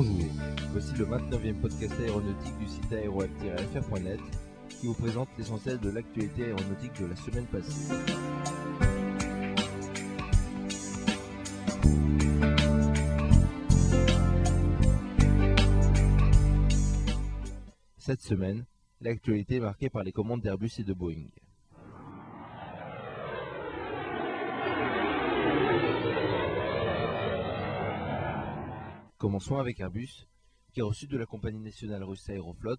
Voici le 29e podcast aéronautique du site aéroweb-fr.net qui vous présente l'essentiel de l'actualité aéronautique de la semaine passée. Cette semaine, l'actualité est marquée par les commandes d'Airbus et de Boeing. Commençons avec Airbus, qui a reçu de la compagnie nationale russe Aeroflot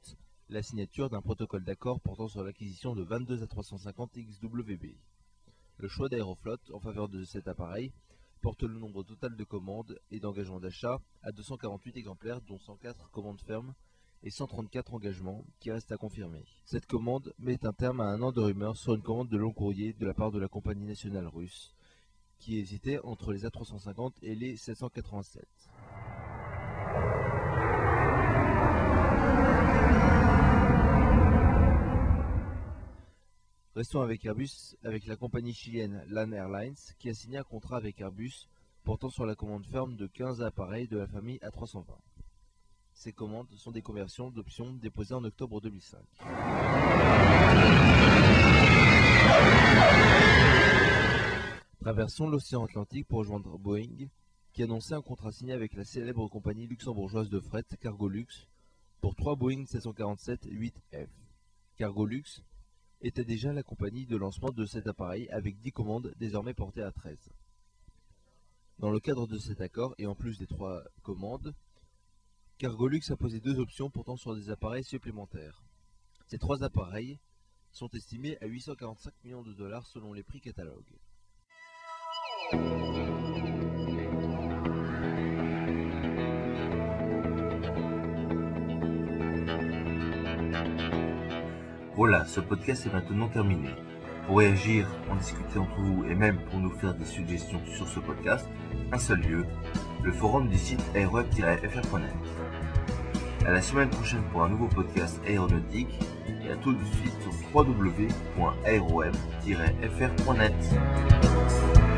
la signature d'un protocole d'accord portant sur l'acquisition de 22 A350 XWB. Le choix d'Aeroflot en faveur de cet appareil porte le nombre total de commandes et d'engagements d'achat à 248 exemplaires, dont 104 commandes fermes et 134 engagements qui restent à confirmer. Cette commande met un terme à un an de rumeurs sur une commande de long courrier de la part de la compagnie nationale russe, qui hésitait entre les A350 et les 787. Restons avec Airbus, avec la compagnie chilienne LAN Airlines, qui a signé un contrat avec Airbus portant sur la commande ferme de 15 appareils de la famille A320. Ces commandes sont des conversions d'options déposées en octobre 2005. Traversons l'océan Atlantique pour rejoindre Boeing, qui annonçait un contrat signé avec la célèbre compagnie luxembourgeoise de fret Cargolux pour 3 Boeing 747-8F. Cargolux était déjà la compagnie de lancement de cet appareil avec 10 commandes désormais portées à 13. Dans le cadre de cet accord, et en plus des 3 commandes, Cargolux a posé deux options portant sur des appareils supplémentaires. Ces trois appareils sont estimés à 845 millions de dollars selon les prix catalogues. Voilà, ce podcast est maintenant terminé. Pour réagir, en discuter entre vous et même pour nous faire des suggestions sur ce podcast, un seul lieu, le forum du site aeroweb-fr.net. À la semaine prochaine pour un nouveau podcast aéronautique et à tout de suite sur www.aeroweb-fr.net.